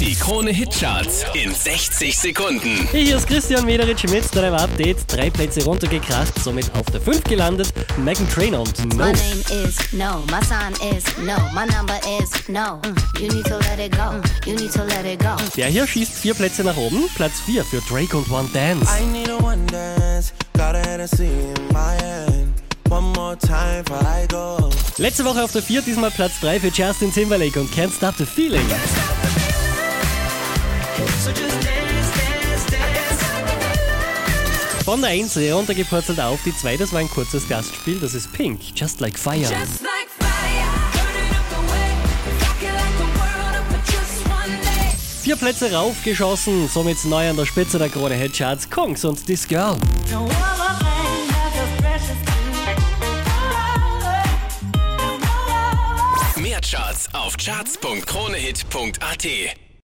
Die Krone Hitcharts in 60 Sekunden. Hier ist Christian Mederitsch mit deinem Update. Drei Plätze runtergekracht, somit auf der 5 gelandet. Megan Trainor und No. My name is no, my sign is no, my number is no. Mm, You need to let it go, you need to let it go. Der hier schießt vier Plätze nach oben. Platz 4 für Drake und One Dance. I need a one dance, got a Hennessy in my hand. One more time before I go. Letzte Woche auf der 4, diesmal Platz 3 für Justin Timberlake und Can't Stop the Feeling. Von der 1 runtergepurzelt auf die 2, das war ein kurzes Gastspiel, das ist Pink, Just Like Fire. Just like fire. Vier Plätze raufgeschossen, somit neu an der Spitze der Krone Headcharts, Kongs und This Girl. Mehr Charts auf charts.kronehit.at.